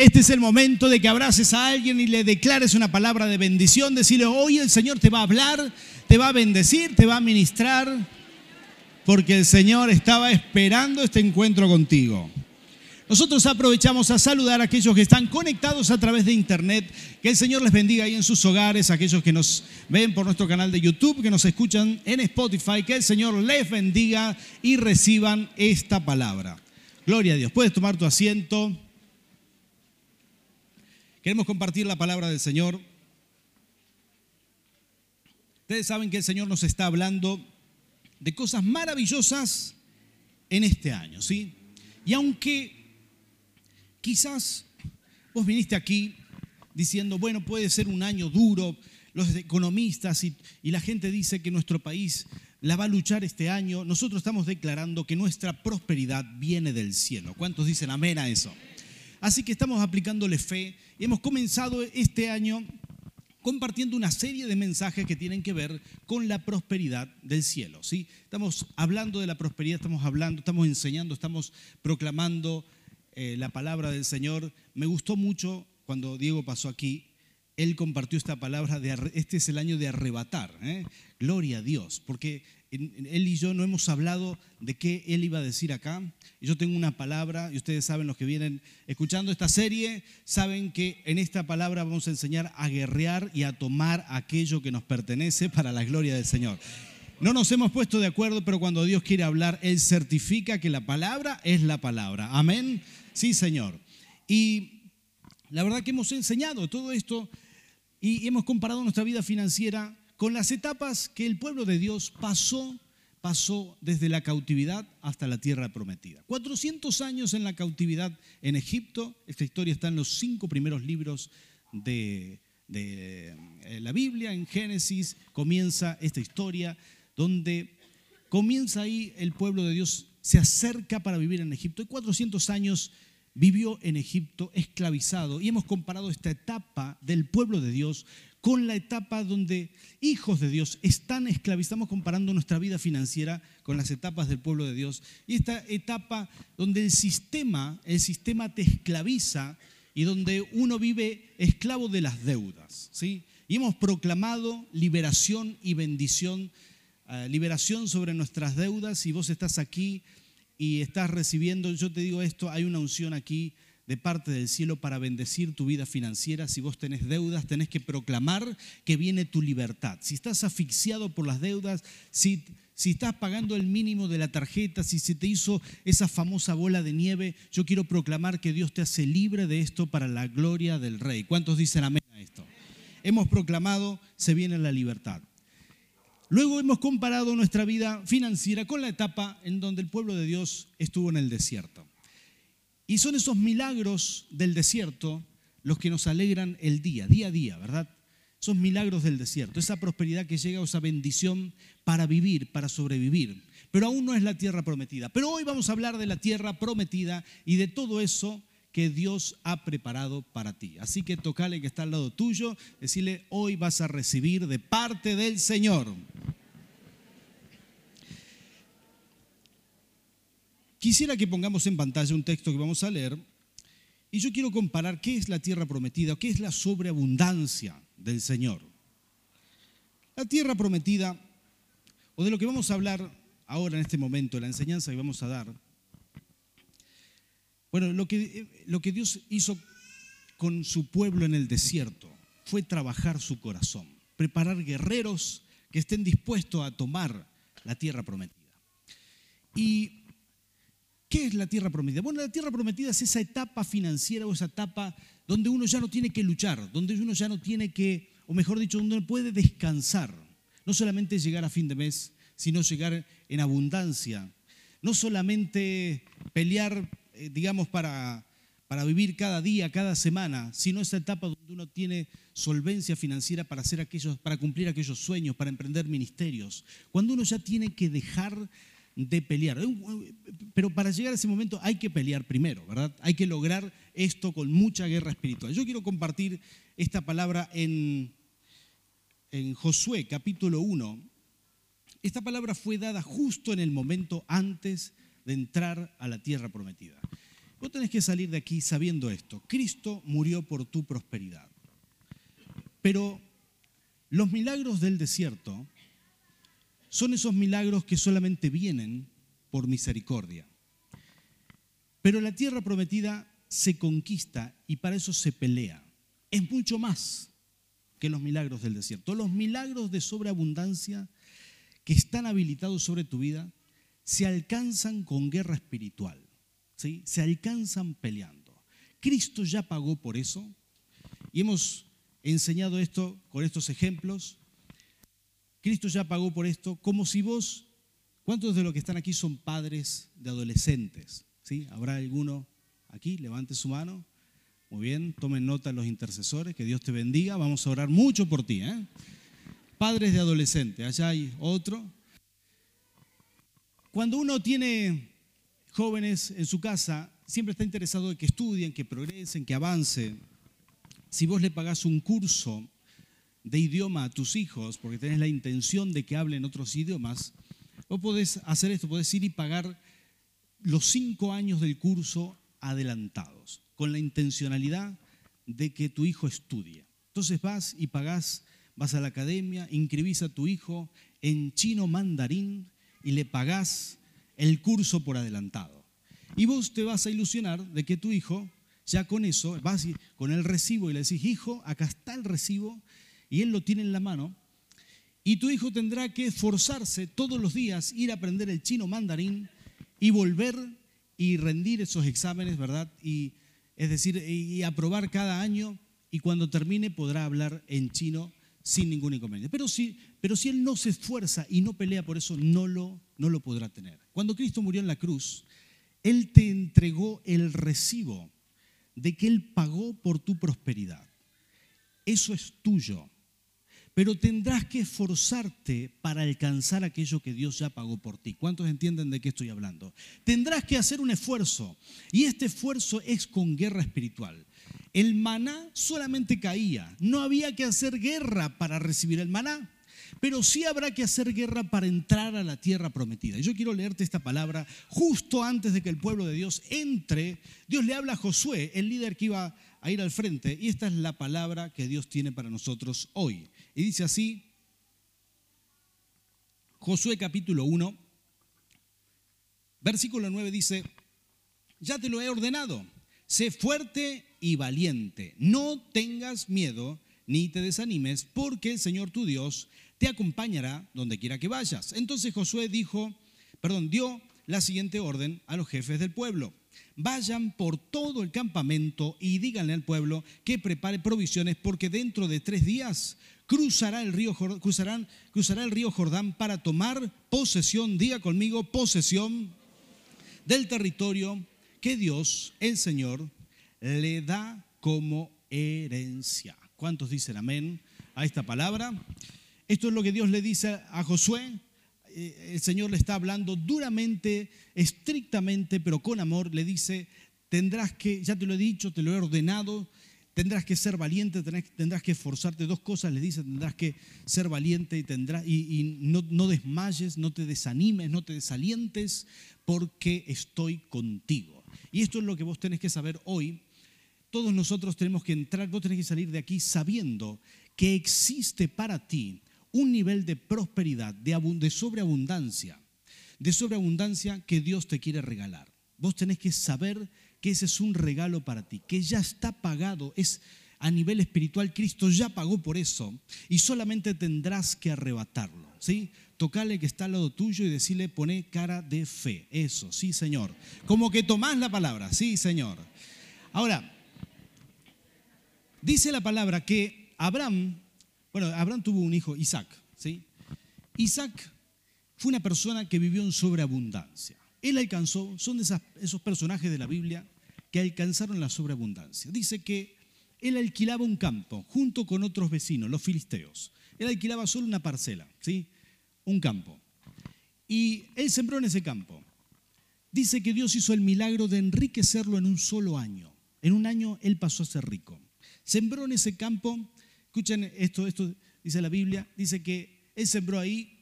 Este es el momento de que abraces a alguien y le declares una palabra de bendición. Decirle, hoy el Señor te va a hablar, te va a bendecir, te va a ministrar, porque el Señor estaba esperando este encuentro contigo. Nosotros aprovechamos a saludar a aquellos que están conectados a través de internet. Que el Señor les bendiga ahí en sus hogares, aquellos que nos ven por nuestro canal de YouTube, que nos escuchan en Spotify. Que el Señor les bendiga y reciban esta palabra. Gloria a Dios. Puedes tomar tu asiento. Queremos compartir la palabra del Señor. Ustedes saben que el Señor nos está hablando de cosas maravillosas en este año, ¿sí? Y aunque Quizás vos viniste aquí diciendo, bueno, puede ser un año duro, los economistas y, la gente dice que nuestro país la va a luchar este año. Nosotros estamos declarando que nuestra prosperidad viene del cielo. ¿Cuántos dicen amén a eso? Así que estamos aplicándole fe y hemos comenzado este año compartiendo una serie de mensajes que tienen que ver con la prosperidad del cielo. ¿sí? Estamos hablando de la prosperidad, estamos hablando, estamos enseñando, estamos proclamando eh, la palabra del Señor. Me gustó mucho cuando Diego pasó aquí. Él compartió esta palabra de este es el año de arrebatar. ¿eh? Gloria a Dios, porque él y yo no hemos hablado de qué él iba a decir acá. Yo tengo una palabra, y ustedes saben, los que vienen escuchando esta serie, saben que en esta palabra vamos a enseñar a guerrear y a tomar aquello que nos pertenece para la gloria del Señor. No nos hemos puesto de acuerdo, pero cuando Dios quiere hablar, Él certifica que la palabra es la palabra. Amén. Sí, Señor. Y la verdad que hemos enseñado todo esto y hemos comparado nuestra vida financiera con las etapas que el pueblo de Dios pasó, pasó desde la cautividad hasta la tierra prometida. 400 años en la cautividad en Egipto. Esta historia está en los cinco primeros libros de, eh, la Biblia. En Génesis comienza esta historia donde comienza ahí el pueblo de Dios, se acerca para vivir en Egipto. Y 400 años vivió en Egipto esclavizado y hemos comparado esta etapa del pueblo de Dios con la etapa donde hijos de Dios están esclavizados. Estamos comparando nuestra vida financiera con las etapas del pueblo de Dios. Y esta etapa donde el sistema, el sistema te esclaviza y donde uno vive esclavo de las deudas. ¿sí? Y hemos proclamado liberación y bendición, eh, liberación sobre nuestras deudas. Y vos estás aquí y estás recibiendo, yo te digo esto, hay una unción aquí de parte del cielo para bendecir tu vida financiera. Si vos tenés deudas, tenés que proclamar que viene tu libertad. Si estás asfixiado por las deudas, si, si estás pagando el mínimo de la tarjeta, si se te hizo esa famosa bola de nieve, yo quiero proclamar que Dios te hace libre de esto para la gloria del Rey. ¿Cuántos dicen amén a esto? Hemos proclamado, se viene la libertad. Luego hemos comparado nuestra vida financiera con la etapa en donde el pueblo de Dios estuvo en el desierto. Y son esos milagros del desierto los que nos alegran el día, día a día, ¿verdad? Son milagros del desierto, esa prosperidad que llega, esa bendición para vivir, para sobrevivir. Pero aún no es la tierra prometida. Pero hoy vamos a hablar de la tierra prometida y de todo eso que Dios ha preparado para ti. Así que tocale que está al lado tuyo, decirle, hoy vas a recibir de parte del Señor. Quisiera que pongamos en pantalla un texto que vamos a leer y yo quiero comparar qué es la tierra prometida, qué es la sobreabundancia del Señor. La tierra prometida, o de lo que vamos a hablar ahora en este momento, la enseñanza que vamos a dar, bueno, lo que, lo que Dios hizo con su pueblo en el desierto fue trabajar su corazón, preparar guerreros que estén dispuestos a tomar la tierra prometida. ¿Y qué es la tierra prometida? Bueno, la tierra prometida es esa etapa financiera o esa etapa donde uno ya no tiene que luchar, donde uno ya no tiene que, o mejor dicho, donde uno puede descansar. No solamente llegar a fin de mes, sino llegar en abundancia. No solamente pelear eh, digamos, para, para vivir cada día, cada semana, sino esa etapa donde uno tiene solvencia financiera para, hacer aquellos, para cumplir aquellos sueños, para emprender ministerios. Cuando uno ya tiene que dejar de pelear. Pero para llegar a ese momento hay que pelear primero, ¿verdad? Hay que lograr esto con mucha guerra espiritual. Yo quiero compartir esta palabra en, en Josué capítulo 1. Esta palabra fue dada justo en el momento antes de entrar a la tierra prometida. Vos tenés que salir de aquí sabiendo esto. Cristo murió por tu prosperidad. Pero los milagros del desierto son esos milagros que solamente vienen por misericordia. Pero la tierra prometida se conquista y para eso se pelea. Es mucho más que los milagros del desierto. Los milagros de sobreabundancia que están habilitados sobre tu vida se alcanzan con guerra espiritual se alcanzan peleando. Cristo ya pagó por eso y hemos enseñado esto con estos ejemplos. Cristo ya pagó por esto como si vos, ¿cuántos de los que están aquí son padres de adolescentes? ¿Sí? ¿Habrá alguno aquí? Levante su mano. Muy bien, tomen nota los intercesores, que Dios te bendiga. Vamos a orar mucho por ti. ¿eh? Padres de adolescentes, allá hay otro. Cuando uno tiene jóvenes en su casa, siempre está interesado en que estudien, que progresen, que avancen. Si vos le pagás un curso de idioma a tus hijos, porque tenés la intención de que hablen otros idiomas, vos podés hacer esto, podés ir y pagar los cinco años del curso adelantados, con la intencionalidad de que tu hijo estudie. Entonces vas y pagás, vas a la academia, inscribís a tu hijo en chino mandarín y le pagás el curso por adelantado. Y vos te vas a ilusionar de que tu hijo, ya con eso, vas con el recibo y le decís, hijo, acá está el recibo, y él lo tiene en la mano, y tu hijo tendrá que esforzarse todos los días, ir a aprender el chino mandarín y volver y rendir esos exámenes, ¿verdad? Y, es decir, y aprobar cada año, y cuando termine podrá hablar en chino sin ningún inconveniente. Pero si, pero si él no se esfuerza y no pelea por eso, no lo, no lo podrá tener. Cuando Cristo murió en la cruz, Él te entregó el recibo de que Él pagó por tu prosperidad. Eso es tuyo. Pero tendrás que esforzarte para alcanzar aquello que Dios ya pagó por ti. ¿Cuántos entienden de qué estoy hablando? Tendrás que hacer un esfuerzo. Y este esfuerzo es con guerra espiritual. El maná solamente caía. No había que hacer guerra para recibir el maná. Pero sí habrá que hacer guerra para entrar a la tierra prometida. Y yo quiero leerte esta palabra justo antes de que el pueblo de Dios entre. Dios le habla a Josué, el líder que iba a ir al frente, y esta es la palabra que Dios tiene para nosotros hoy. Y dice así, Josué capítulo 1, versículo 9 dice, ya te lo he ordenado, sé fuerte y valiente, no tengas miedo ni te desanimes, porque el Señor tu Dios te acompañará donde quiera que vayas. Entonces Josué dijo, perdón, dio la siguiente orden a los jefes del pueblo. Vayan por todo el campamento y díganle al pueblo que prepare provisiones porque dentro de tres días cruzará el río, cruzarán, cruzará el río Jordán para tomar posesión, diga conmigo, posesión del territorio que Dios, el Señor, le da como herencia. ¿Cuántos dicen amén a esta palabra? Esto es lo que Dios le dice a Josué. Eh, el Señor le está hablando duramente, estrictamente, pero con amor. Le dice, tendrás que, ya te lo he dicho, te lo he ordenado, tendrás que ser valiente, tendrás que esforzarte. Dos cosas le dice, tendrás que ser valiente y, tendrás, y, no, no desmayes, no te desanimes, no te desalientes, porque estoy contigo. Y esto es lo que vos tenés que saber hoy. Todos nosotros tenemos que entrar, vos tenés que salir de aquí sabiendo que existe para ti un nivel de prosperidad, de, sobreabundancia, de sobreabundancia que Dios te quiere regalar. Vos tenés que saber que ese es un regalo para ti, que ya está pagado, es a nivel espiritual, Cristo ya pagó por eso y solamente tendrás que arrebatarlo, ¿sí? Tocale que está al lado tuyo y decirle, pone cara de fe, eso, sí Señor. Como que tomás la palabra, sí Señor. Ahora, dice la palabra que Abraham bueno, Abraham tuvo un hijo, Isaac. ¿sí? Isaac fue una persona que vivió en sobreabundancia. Él alcanzó, son de esos personajes de la Biblia que alcanzaron la sobreabundancia. Dice que él alquilaba un campo junto con otros vecinos, los filisteos. Él alquilaba solo una parcela, ¿sí? un campo. Y él sembró en ese campo. Dice que Dios hizo el milagro de enriquecerlo en un solo año. En un año él pasó a ser rico. Sembró en ese campo Escuchen esto, esto dice la Biblia, dice que él sembró ahí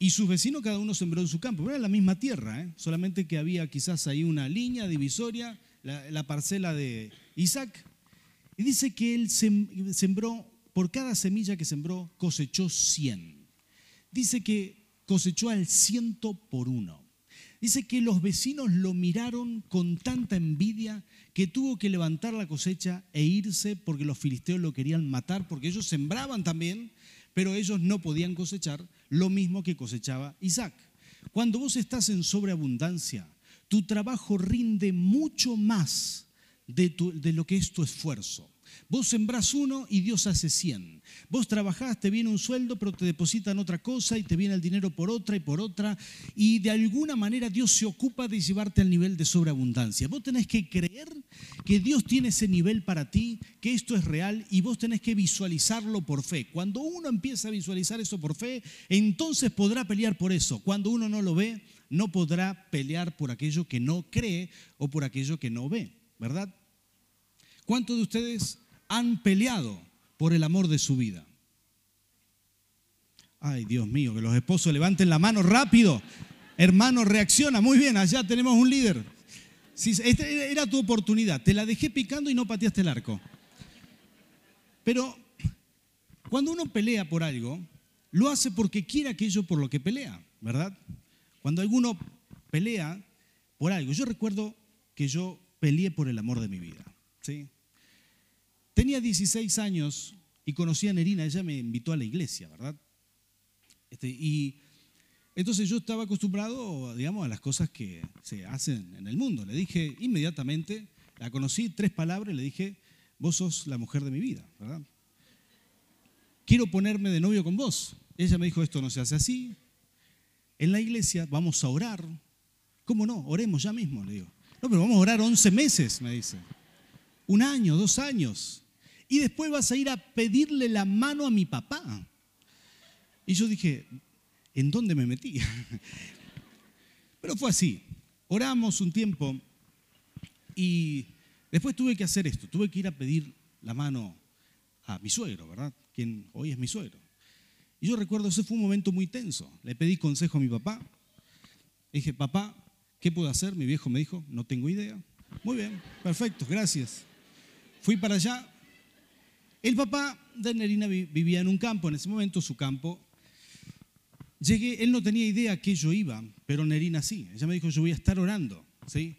y sus vecinos cada uno sembró en su campo. Era la misma tierra, ¿eh? solamente que había quizás ahí una línea divisoria, la, la parcela de Isaac. Y dice que él sembró, por cada semilla que sembró, cosechó 100. Dice que cosechó al ciento por uno. Dice que los vecinos lo miraron con tanta envidia que tuvo que levantar la cosecha e irse porque los filisteos lo querían matar, porque ellos sembraban también, pero ellos no podían cosechar lo mismo que cosechaba Isaac. Cuando vos estás en sobreabundancia, tu trabajo rinde mucho más de, de lo que es tu esfuerzo. Vos sembrás uno y Dios hace cien. Vos trabajás, te viene un sueldo, pero te depositan otra cosa y te viene el dinero por otra y por otra. Y de alguna manera Dios se ocupa de llevarte al nivel de sobreabundancia. Vos tenés que creer que Dios tiene ese nivel para ti, que esto es real y vos tenés que visualizarlo por fe. Cuando uno empieza a visualizar eso por fe, entonces podrá pelear por eso. Cuando uno no lo ve, no podrá pelear por aquello que no cree o por aquello que no ve, ¿verdad? ¿Cuántos de ustedes han peleado por el amor de su vida? Ay, Dios mío, que los esposos levanten la mano rápido. Hermano, reacciona. Muy bien, allá tenemos un líder. esta era tu oportunidad. Te la dejé picando y no pateaste el arco. Pero cuando uno pelea por algo, lo hace porque quiere aquello por lo que pelea, ¿verdad? Cuando alguno pelea por algo. Yo recuerdo que yo peleé por el amor de mi vida. ¿sí? Tenía 16 años y conocí a Nerina, ella me invitó a la iglesia, ¿verdad? Este, y entonces yo estaba acostumbrado, digamos, a las cosas que se hacen en el mundo. Le dije inmediatamente, la conocí, tres palabras, le dije, vos sos la mujer de mi vida, ¿verdad? Quiero ponerme de novio con vos. Ella me dijo, esto no se hace así. En la iglesia vamos a orar. ¿Cómo no? Oremos ya mismo, le digo. No, pero vamos a orar 11 meses, me dice. Un año, dos años. Y después vas a ir a pedirle la mano a mi papá. Y yo dije, ¿en dónde me metí? Pero fue así. Oramos un tiempo y después tuve que hacer esto. Tuve que ir a pedir la mano a mi suegro, ¿verdad? Quien hoy es mi suegro. Y yo recuerdo, ese fue un momento muy tenso. Le pedí consejo a mi papá. dije, papá, ¿qué puedo hacer? Mi viejo me dijo, no tengo idea. Muy bien, perfecto, gracias. Fui para allá. El papá de Nerina vivía en un campo, en ese momento su campo. Llegué, él no tenía idea que yo iba, pero Nerina sí. Ella me dijo, yo voy a estar orando, ¿sí?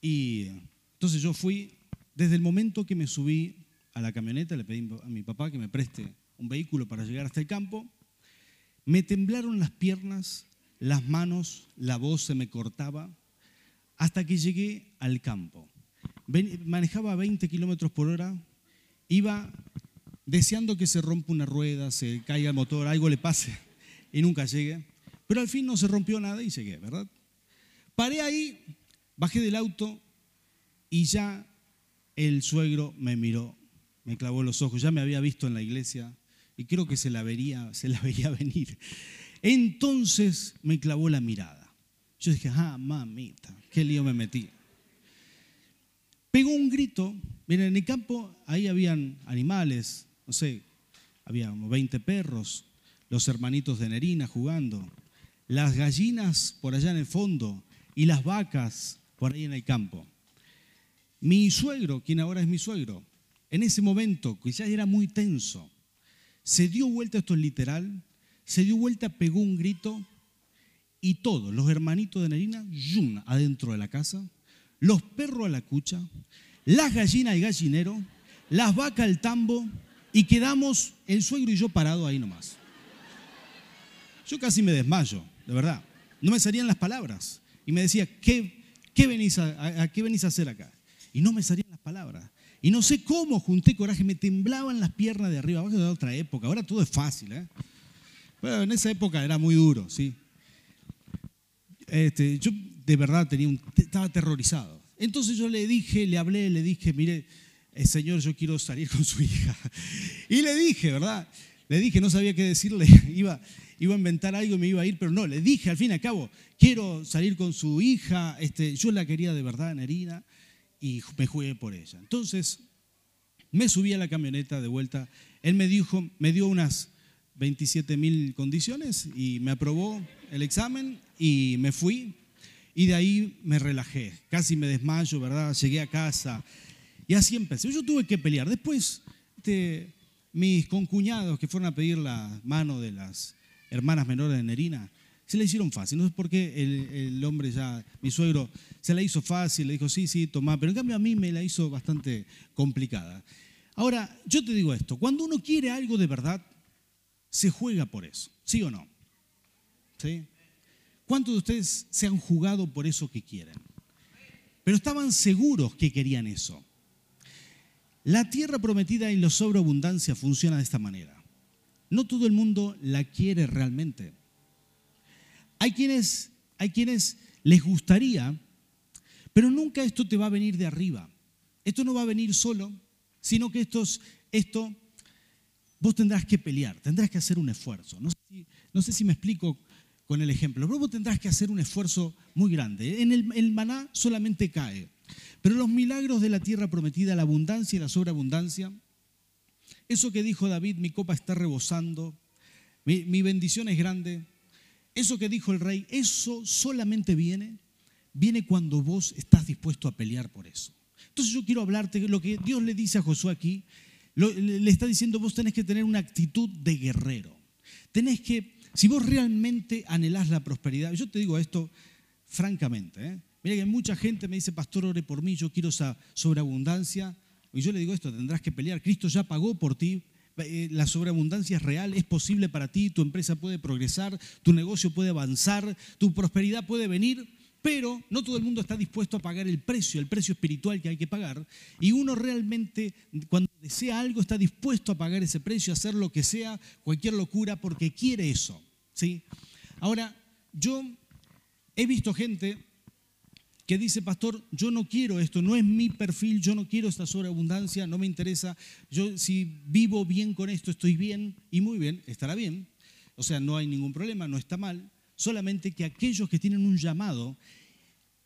Y entonces yo fui, desde el momento que me subí a la camioneta, le pedí a mi papá que me preste un vehículo para llegar hasta el campo, me temblaron las piernas, las manos, la voz se me cortaba, hasta que llegué al campo manejaba a 20 kilómetros por hora, iba deseando que se rompa una rueda, se caiga el motor, algo le pase y nunca llegue. Pero al fin no se rompió nada y llegué, ¿verdad? Paré ahí, bajé del auto y ya el suegro me miró, me clavó los ojos, ya me había visto en la iglesia y creo que se la vería, se la veía venir. Entonces me clavó la mirada. Yo dije, ah, mamita, qué lío me metí pegó un grito. Miren, en el campo ahí habían animales, no sé, había como 20 perros, los hermanitos de Nerina jugando, las gallinas por allá en el fondo y las vacas por ahí en el campo. Mi suegro, quien ahora es mi suegro, en ese momento, ya era muy tenso, se dio vuelta, esto es literal, se dio vuelta, pegó un grito y todos los hermanitos de Nerina, yum, adentro de la casa, los perros a la cucha, las gallinas al gallinero, las vacas al tambo y quedamos el suegro y yo parado ahí nomás. Yo casi me desmayo, de verdad. No me salían las palabras. Y me decía, ¿qué, qué, venís, a, qué venís a hacer acá? Y no me salían las palabras. Y no sé cómo junté coraje, me temblaban las piernas de arriba. Abajo de otra época, ahora todo es fácil. ¿eh? Pero en esa época era muy duro, ¿sí? Este, yo de verdad tenía un, estaba aterrorizado. Entonces yo le dije, le hablé, le dije, mire, eh, Señor, yo quiero salir con su hija. Y le dije, ¿verdad? Le dije, no sabía qué decirle, iba, iba a inventar algo y me iba a ir, pero no, le dije al fin y al cabo, quiero salir con su hija, este, yo la quería de verdad, Nerina, y me jugué por ella. Entonces me subí a la camioneta de vuelta, él me dijo, me dio unas 27 mil condiciones y me aprobó el examen y me fui y de ahí me relajé, casi me desmayo, ¿verdad? Llegué a casa y así empecé. Yo tuve que pelear. Después, este, mis concuñados que fueron a pedir la mano de las hermanas menores de Nerina, se la hicieron fácil. No sé por qué el, hombre ya, mi suegro, se la hizo fácil, le dijo, sí, sí, toma, pero en cambio a mí me la hizo bastante complicada. Ahora, yo te digo esto, cuando uno quiere algo de verdad, se juega por eso, ¿sí o no? ¿Sí? ¿Cuántos de ustedes se han jugado por eso que quieren? Pero estaban seguros que querían eso. La tierra prometida y la sobreabundancia funciona de esta manera. No todo el mundo la quiere realmente. Hay quienes, hay quienes les gustaría, pero nunca esto te va a venir de arriba. Esto no va a venir solo, sino que esto, esto vos tendrás que pelear, tendrás que hacer un esfuerzo. No sé, si, no sé si me explico con el ejemplo, vos tendrás que hacer un esfuerzo muy grande. En el, maná solamente cae, pero los milagros de la tierra prometida, la abundancia y la sobreabundancia, eso que dijo David, mi copa está rebosando, mi, bendición es grande, eso que dijo el rey, eso solamente viene, viene cuando vos estás dispuesto a pelear por eso. Entonces yo quiero hablarte de lo que Dios le dice a Josué aquí, le está diciendo, vos tenés que tener una actitud de guerrero. Tenés que, si vos realmente anhelás la prosperidad, yo te digo esto francamente, ¿eh? mira que mucha gente me dice, pastor, ore por mí, yo quiero esa sobreabundancia. Y yo le digo esto, tendrás que pelear. Cristo ya pagó por ti. Eh, la sobreabundancia es real, es posible para ti, tu empresa puede progresar, tu negocio puede avanzar, tu prosperidad puede venir, pero no todo el mundo está dispuesto a pagar el precio, el precio espiritual que hay que pagar. Y uno realmente, cuando desea algo, está dispuesto a pagar ese precio, a hacer lo que sea, cualquier locura, porque quiere eso. ¿Sí? Ahora, yo he visto gente que dice, pastor, yo no quiero esto, no es mi perfil, yo no quiero esta sobreabundancia, no me interesa, yo si vivo bien con esto, estoy bien y muy bien, estará bien, o sea, no hay ningún problema, no está mal, solamente que aquellos que tienen un llamado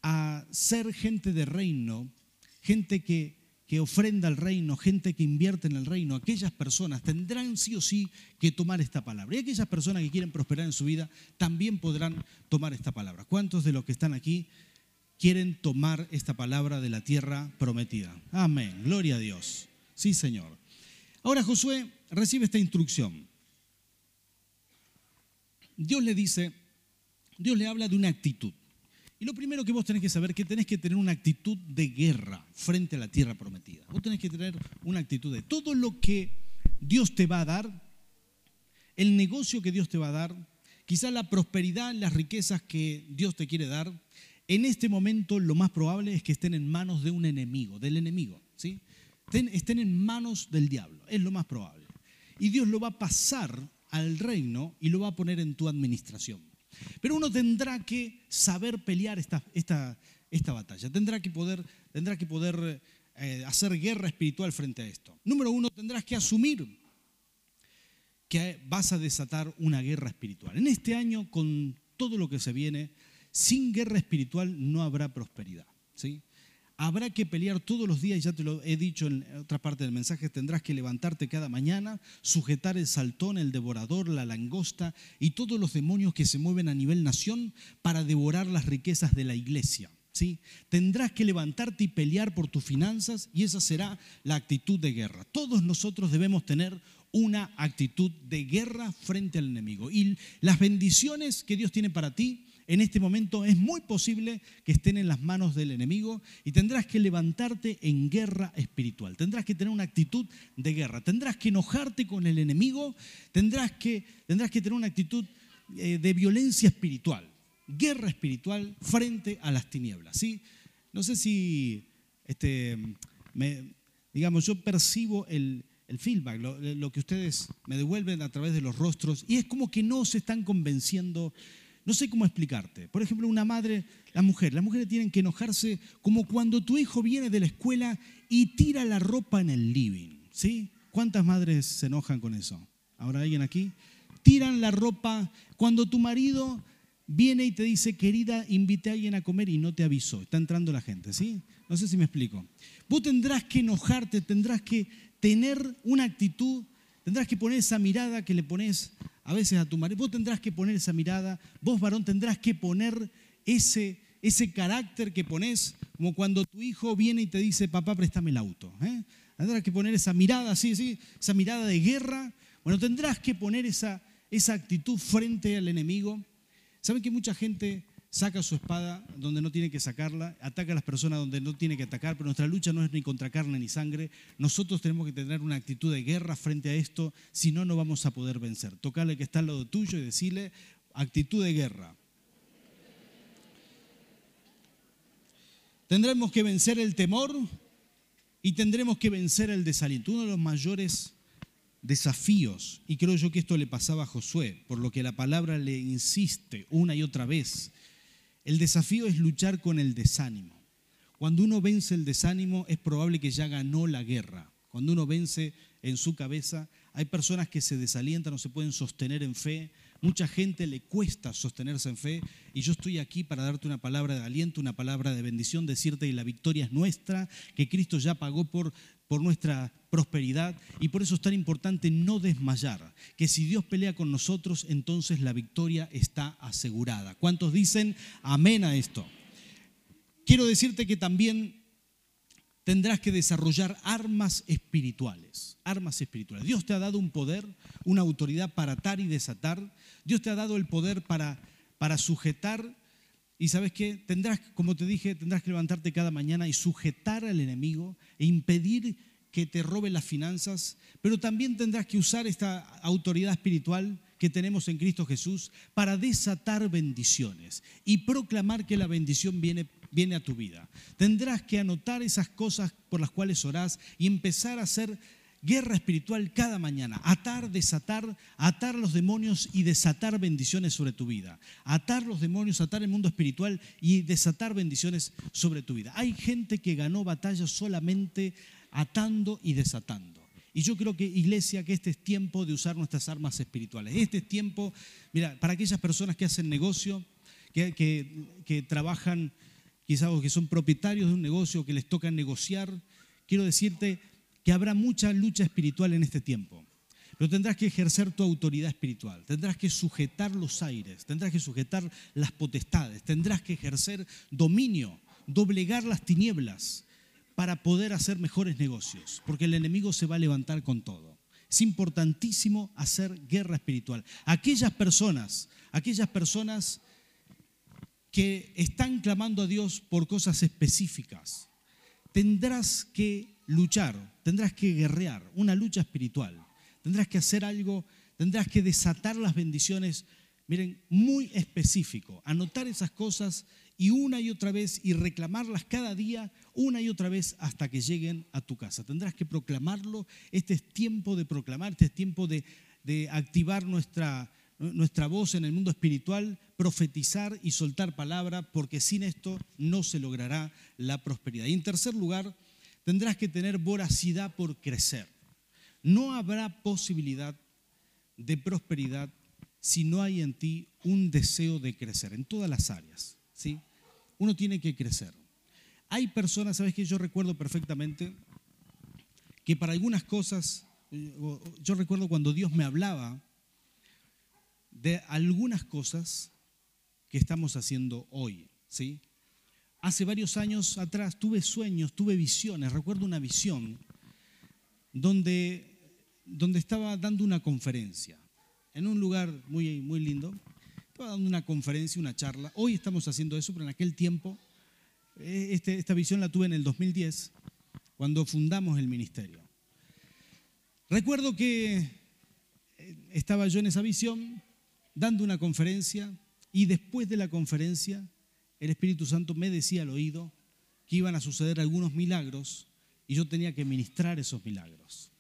a ser gente de reino, gente que, que ofrenda al reino, gente que invierte en el reino, aquellas personas tendrán sí o sí que tomar esta palabra. Y aquellas personas que quieren prosperar en su vida también podrán tomar esta palabra. ¿Cuántos de los que están aquí quieren tomar esta palabra de la tierra prometida. Amén. Gloria a Dios. Sí, Señor. Ahora Josué recibe esta instrucción. Dios le dice, Dios le habla de una actitud. Y lo primero que vos tenés que saber es que tenés que tener una actitud de guerra frente a la tierra prometida. Vos tenés que tener una actitud de todo lo que Dios te va a dar, el negocio que Dios te va a dar, quizá la prosperidad, las riquezas que Dios te quiere dar, en este momento lo más probable es que estén en manos de un enemigo, del enemigo, ¿sí? Estén, en manos del diablo, es lo más probable. Y Dios lo va a pasar al reino y lo va a poner en tu administración. Pero uno tendrá que saber pelear esta, esta, esta batalla, tendrá que poder, tendrá que poder eh, hacer guerra espiritual frente a esto. Número uno, tendrás que asumir que vas a desatar una guerra espiritual. En este año, con todo lo que se viene, sin guerra espiritual no habrá prosperidad. ¿sí? Habrá que pelear todos los días, ya te lo he dicho en otra parte del mensaje, tendrás que levantarte cada mañana, sujetar el saltón, el devorador, la langosta y todos los demonios que se mueven a nivel nación para devorar las riquezas de la iglesia. ¿sí? Tendrás que levantarte y pelear por tus finanzas y esa será la actitud de guerra. Todos nosotros debemos tener una actitud de guerra frente al enemigo. Y las bendiciones que Dios tiene para ti en este momento es muy posible que estén en las manos del enemigo y tendrás que levantarte en guerra espiritual. Tendrás que tener una actitud de guerra. Tendrás que enojarte con el enemigo. Tendrás que, tendrás que tener una actitud eh, de violencia espiritual. Guerra espiritual frente a las tinieblas. ¿sí? No sé si, este, digamos, yo percibo el, feedback, lo, lo, que ustedes me devuelven a través de los rostros, y es como que no se están convenciendo no sé cómo explicarte. Por ejemplo, una madre, la mujer, las mujeres tienen que enojarse como cuando tu hijo viene de la escuela y tira la ropa en el living. ¿Sí? ¿Cuántas madres se enojan con eso? ¿Habrá alguien aquí? Tiran la ropa cuando tu marido viene y te dice, querida, invité a alguien a comer y no te avisó. Está entrando la gente, ¿sí? No sé si me explico. Vos tendrás que enojarte, tendrás que tener una actitud, tendrás que poner esa mirada que le pones a veces a tu marido. Vos tendrás que poner esa mirada, vos varón tendrás que poner ese, ese carácter que pones, como cuando tu hijo viene y te dice, papá, préstame el auto. ¿eh? Tendrás que poner esa mirada así, ¿sí? esa mirada de guerra. Bueno, tendrás que poner esa, esa actitud frente al enemigo. ¿Saben que mucha gente saca su espada donde no tiene que sacarla, ataca a las personas donde no tiene que atacar, pero nuestra lucha no es ni contra carne ni sangre. Nosotros tenemos que tener una actitud de guerra frente a esto, si no, no vamos a poder vencer. Tocarle que está al lado tuyo y decirle, actitud de guerra. Tendremos que vencer el temor y tendremos que vencer el desaliento. Uno de los mayores desafíos, y creo yo que esto le pasaba a Josué, por lo que la palabra le insiste una y otra vez, el desafío es luchar con el desánimo. Cuando uno vence el desánimo es probable que ya ganó la guerra. Cuando uno vence en su cabeza, hay personas que se desalientan, no se pueden sostener en fe. Mucha gente le cuesta sostenerse en fe y yo estoy aquí para darte una palabra de aliento, una palabra de bendición, decirte que la victoria es nuestra, que Cristo ya pagó por por nuestra prosperidad y por eso es tan importante no desmayar, que si Dios pelea con nosotros, entonces la victoria está asegurada. ¿Cuántos dicen amén a esto? Quiero decirte que también tendrás que desarrollar armas espirituales, armas espirituales. Dios te ha dado un poder, una autoridad para atar y desatar. Dios te ha dado el poder para, para sujetar y sabes qué, tendrás, como te dije, tendrás que levantarte cada mañana y sujetar al enemigo e impedir que te robe las finanzas, pero también tendrás que usar esta autoridad espiritual que tenemos en Cristo Jesús para desatar bendiciones y proclamar que la bendición viene, viene a tu vida. Tendrás que anotar esas cosas por las cuales orás y empezar a hacer guerra espiritual cada mañana, atar, desatar, atar los demonios y desatar bendiciones sobre tu vida. Atar los demonios, atar el mundo espiritual y desatar bendiciones sobre tu vida. Hay gente que ganó batallas solamente atando y desatando. Y yo creo que, iglesia, que este es tiempo de usar nuestras armas espirituales. Este es tiempo, mira, para aquellas personas que hacen negocio, que, que trabajan, quizás que son propietarios de un negocio, que les toca negociar, quiero decirte, que habrá mucha lucha espiritual en este tiempo. Pero tendrás que ejercer tu autoridad espiritual, tendrás que sujetar los aires, tendrás que sujetar las potestades, tendrás que ejercer dominio, doblegar las tinieblas para poder hacer mejores negocios, porque el enemigo se va a levantar con todo. Es importantísimo hacer guerra espiritual. Aquellas personas, aquellas personas que están clamando a Dios por cosas específicas, tendrás que luchar, tendrás que guerrear, una lucha espiritual. Tendrás que hacer algo, tendrás que desatar las bendiciones, miren, muy específico, anotar esas cosas y una y otra vez y reclamarlas cada día, una y otra vez hasta que lleguen a tu casa. Tendrás que proclamarlo, este es tiempo de proclamar, este es tiempo de, de activar nuestra, nuestra voz en el mundo espiritual, profetizar y soltar palabra, porque sin esto no se logrará la prosperidad. Y en tercer lugar, Tendrás que tener voracidad por crecer. No habrá posibilidad de prosperidad si no hay en ti un deseo de crecer en todas las áreas. ¿sí? Uno tiene que crecer. Hay personas, ¿sabes que Yo recuerdo perfectamente que para algunas cosas, yo recuerdo cuando Dios me hablaba de algunas cosas que estamos haciendo hoy, ¿sí? Hace varios años atrás tuve sueños, tuve visiones. Recuerdo una visión donde, donde estaba dando una conferencia en un lugar muy, muy lindo. Estaba dando una conferencia, una charla. Hoy estamos haciendo eso, pero en aquel tiempo, eh, este, esta visión la tuve en el 2010, cuando fundamos el ministerio. Recuerdo que eh, estaba yo en esa visión, dando una conferencia, y después de la conferencia el Espíritu Santo me decía al oído que iban a suceder algunos milagros y yo tenía que ministrar esos milagros.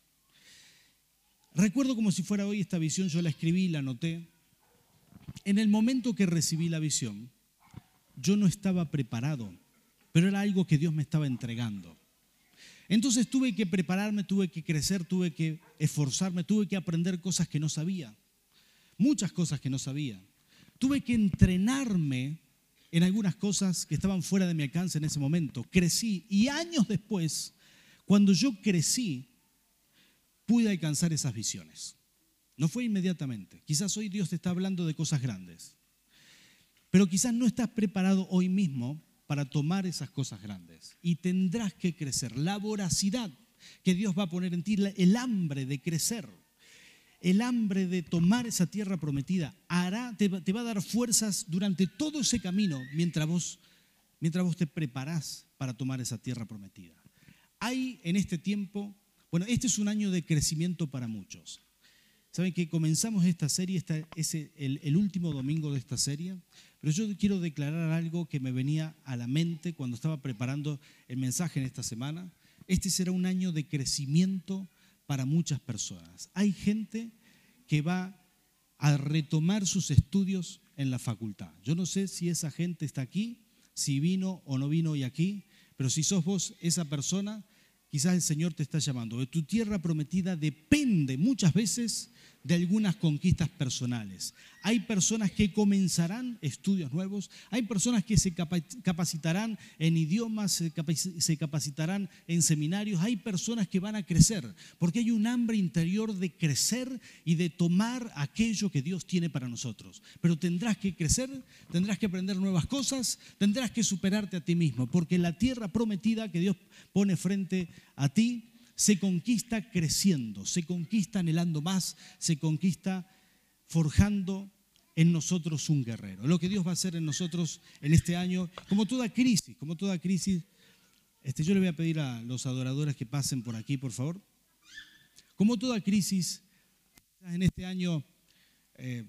Recuerdo como si fuera hoy esta visión, yo la escribí, la anoté. En el momento que recibí la visión, yo no estaba preparado, pero era algo que Dios me estaba entregando. Entonces tuve que prepararme, tuve que crecer, tuve que esforzarme, tuve que aprender cosas que no sabía, muchas cosas que no sabía. Tuve que entrenarme en algunas cosas que estaban fuera de mi alcance en ese momento. Crecí y años después, cuando yo crecí, pude alcanzar esas visiones. No fue inmediatamente. Quizás hoy Dios te está hablando de cosas grandes. Pero quizás no estás preparado hoy mismo para tomar esas cosas grandes. Y tendrás que crecer. La voracidad que Dios va a poner en ti, el hambre de crecer, el hambre de tomar esa tierra prometida, te, va a dar fuerzas durante todo ese camino mientras vos, mientras vos te preparás para tomar esa tierra prometida. Hay en este tiempo, bueno, este es un año de crecimiento para muchos. Saben que comenzamos esta serie, este es el, el último domingo de esta serie, pero yo quiero declarar algo que me venía a la mente cuando estaba preparando el mensaje en esta semana. Este será un año de crecimiento para muchas personas. Hay gente que va a retomar sus estudios en la facultad. Yo no sé si esa gente está aquí, si vino o no vino hoy aquí, pero si sos vos esa persona, quizás el Señor te está llamando. De tu tierra prometida depende muchas veces de algunas conquistas personales. Hay personas que comenzarán estudios nuevos, hay personas que se capacitarán en idiomas, se capacitarán en seminarios, hay personas que van a crecer, porque hay un hambre interior de crecer y de tomar aquello que Dios tiene para nosotros. Pero tendrás que crecer, tendrás que aprender nuevas cosas, tendrás que superarte a ti mismo, porque la tierra prometida que Dios pone frente a ti se conquista creciendo, se conquista anhelando más, se conquista forjando en nosotros un guerrero. Lo que Dios va a hacer en nosotros en este año, como toda crisis, como toda crisis, este, yo le voy a pedir a los adoradores que pasen por aquí, por favor. Como toda crisis, en este año eh,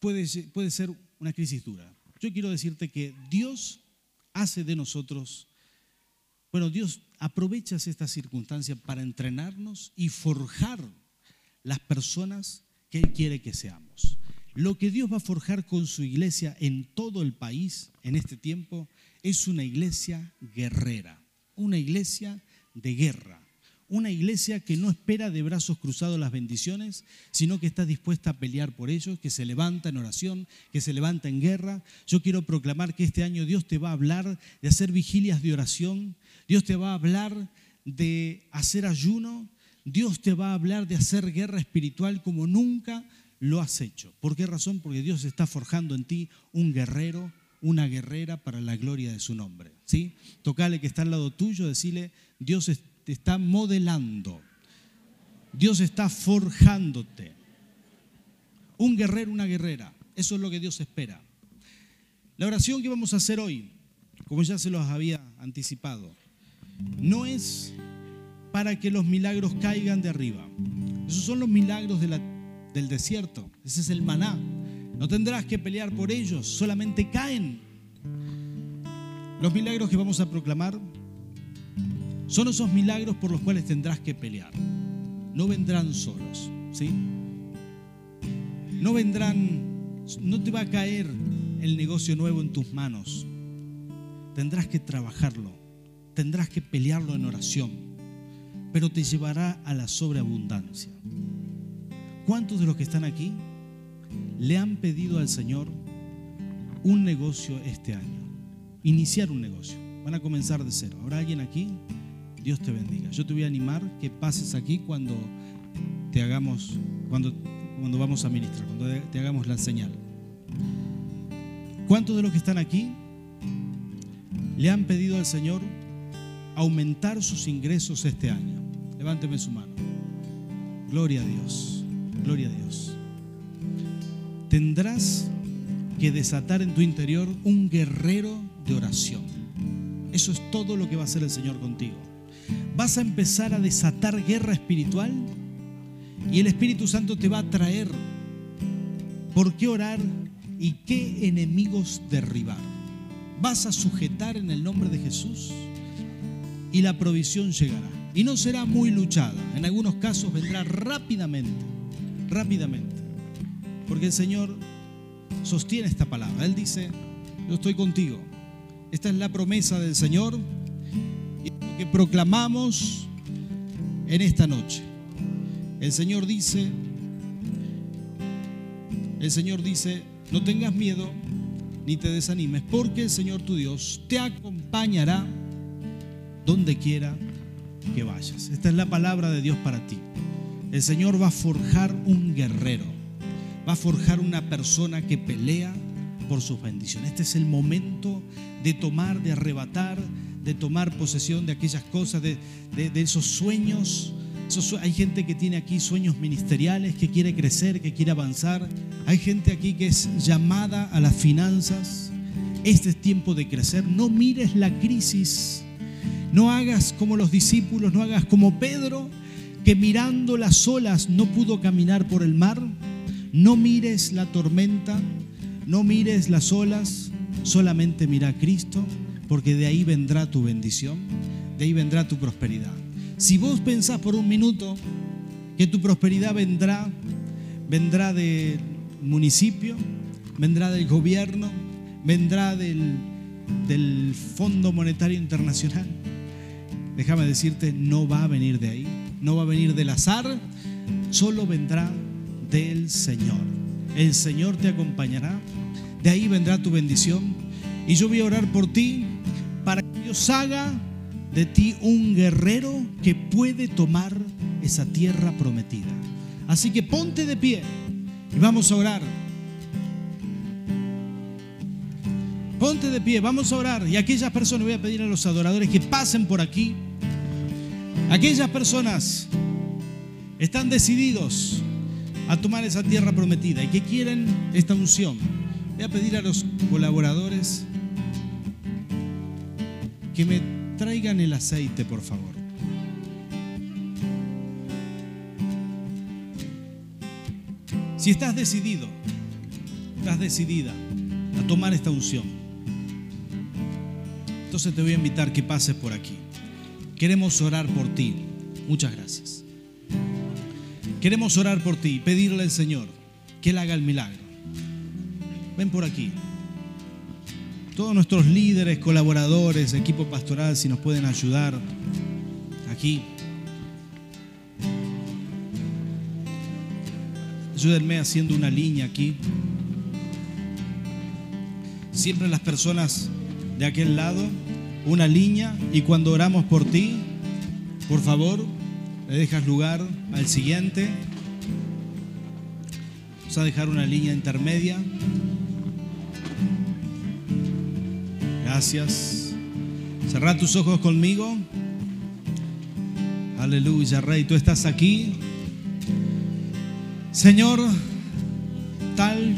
puede, puede ser una crisis dura. Yo quiero decirte que Dios hace de nosotros, bueno, Dios aprovechas esta circunstancia para entrenarnos y forjar las personas que Él quiere que seamos. Lo que Dios va a forjar con su iglesia en todo el país en este tiempo es una iglesia guerrera, una iglesia de guerra, una iglesia que no espera de brazos cruzados las bendiciones, sino que está dispuesta a pelear por ellos, que se levanta en oración, que se levanta en guerra. Yo quiero proclamar que este año Dios te va a hablar de hacer vigilias de oración, Dios te va a hablar de hacer ayuno, Dios te va a hablar de hacer guerra espiritual como nunca lo has hecho. ¿Por qué razón? Porque Dios está forjando en ti un guerrero, una guerrera para la gloria de su nombre. ¿sí? Tocale que está al lado tuyo, decirle, Dios te está modelando. Dios está forjándote. Un guerrero, una guerrera. Eso es lo que Dios espera. La oración que vamos a hacer hoy, como ya se los había anticipado, no es para que los milagros caigan de arriba. Esos son los milagros del desierto. Ese es el maná. No tendrás que pelear por ellos, solamente caen. Los milagros que vamos a proclamar son esos milagros por los cuales tendrás que pelear. No vendrán solos, ¿sí? No vendrán, no te va a caer el negocio nuevo en tus manos. Tendrás que trabajarlo, tendrás que pelearlo en oración, pero te llevará a la sobreabundancia. ¿Cuántos de los que están aquí le han pedido al Señor un negocio este año? Iniciar un negocio. Van a comenzar de cero. ¿Habrá alguien aquí? Dios te bendiga. Yo te voy a animar que pases aquí cuando te hagamos, cuando, cuando vamos a ministrar, cuando te hagamos la señal. ¿Cuántos de los que están aquí le han pedido al Señor aumentar sus ingresos este año? Levánteme su mano. Gloria a Dios, gloria a Dios. Tendrás que desatar en tu interior un guerrero de oración. Eso es todo lo que va a hacer el Señor contigo vas a empezar a desatar guerra espiritual y el Espíritu Santo te va a traer por qué orar y qué enemigos derribar. Vas a sujetar en el nombre de Jesús y la provisión llegará. Y no será muy luchada. En algunos casos vendrá rápidamente, rápidamente. Porque el Señor sostiene esta palabra. Él dice, yo estoy contigo. Esta es la promesa del Señor que proclamamos en esta noche. El Señor dice, el Señor dice, no tengas miedo ni te desanimes, porque el Señor tu Dios te acompañará donde quiera que vayas. Esta es la palabra de Dios para ti. el Señor va a forjar un guerrero, va a forjar una persona que pelea por sus bendiciones. Este es el momento de tomar, de arrebatar, de tomar posesión de aquellas cosas, de, esos sueños. hay gente que tiene aquí sueños ministeriales, que quiere crecer, que quiere avanzar. Hay gente aquí que es llamada a las finanzas. Este es tiempo de crecer. No mires la crisis. No hagas como los discípulos, no hagas como Pedro, que mirando las olas no pudo caminar por el mar. No mires la tormenta, no mires las olas, solamente mira a Cristo, porque de ahí vendrá tu bendición, de ahí vendrá tu prosperidad. Si vos pensás por un minuto que tu prosperidad vendrá, vendrá del municipio, vendrá del gobierno, vendrá del, del Fondo Monetario Internacional, déjame decirte, no va a venir de ahí, no va a venir del azar, solo vendrá del Señor el Señor te acompañará, de ahí vendrá tu bendición. Y yo voy a orar por ti Haga de ti un guerrero que puede tomar esa tierra prometida. Así que ponte de pie y vamos a orar. Ponte de pie, vamos a orar. Y aquellas personas, voy a pedir a los adoradores que pasen por aquí. Aquellas personas están decididos a tomar esa tierra prometida y que quieren esta unción. Voy a pedir a los colaboradores que me traigan el aceite, por favor. Si estás decidido, estás decidida a tomar esta unción, entonces te voy a invitar que pases por aquí. Queremos orar por ti. Muchas gracias. Queremos orar por ti y pedirle al Señor que Él haga el milagro. Ven por aquí. Todos nuestros líderes, colaboradores, equipo pastoral, si nos pueden ayudar aquí. Ayúdenme haciendo una línea aquí. Siempre las personas de aquel lado, una línea y cuando oramos por ti, por favor, le dejas lugar al siguiente. Vamos a dejar una línea intermedia. Gracias. Cerra tus ojos conmigo. Aleluya, Rey. Tú estás aquí. Señor, tal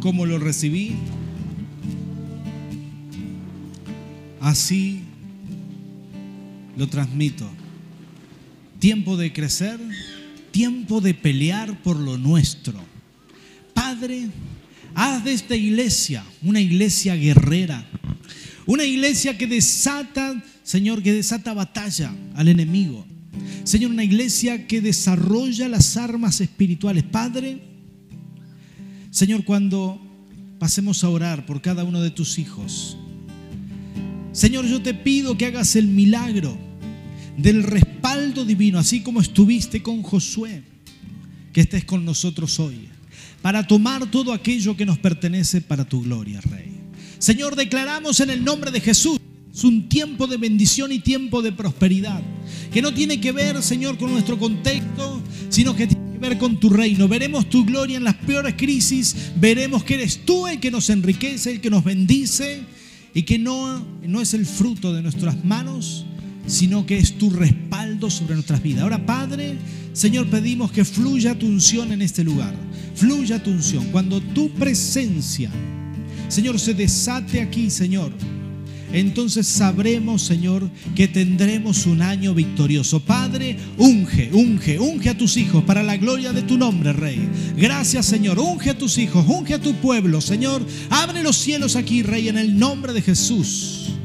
como lo recibí, así lo transmito tiempo de crecer, tiempo de pelear por lo nuestro. Padre, haz de esta iglesia una iglesia guerrera, una iglesia que desata, Señor, que desata batalla al enemigo. Señor, una iglesia que desarrolla las armas espirituales. Padre, Señor, cuando pasemos a orar por cada uno de tus hijos, Señor, yo te pido que hagas el milagro del respaldo divino, así como estuviste con Josué, que estés con nosotros hoy, para tomar todo aquello que nos pertenece para tu gloria, Rey. Señor, declaramos en el nombre de Jesús. Es un tiempo de bendición y tiempo de prosperidad, que no tiene que ver, Señor, con nuestro contexto, sino que tiene que ver con tu reino. Veremos tu gloria en las peores crisis, veremos que eres tú el que nos enriquece, el que nos bendice y que no, no es el fruto de nuestras manos, sino que es tu respaldo sobre nuestras vidas. Ahora, Padre, Señor, pedimos que fluya tu unción en este lugar. Fluya tu unción. Cuando tu presencia, Señor, se desate aquí, Señor, entonces sabremos, Señor, que tendremos un año victorioso. Padre, unge, unge, unge a tus hijos para la gloria de tu nombre, Rey. Gracias, Señor. Unge a tus hijos, unge a tu pueblo, Señor. Abre los cielos aquí, Rey, en el nombre de Jesús.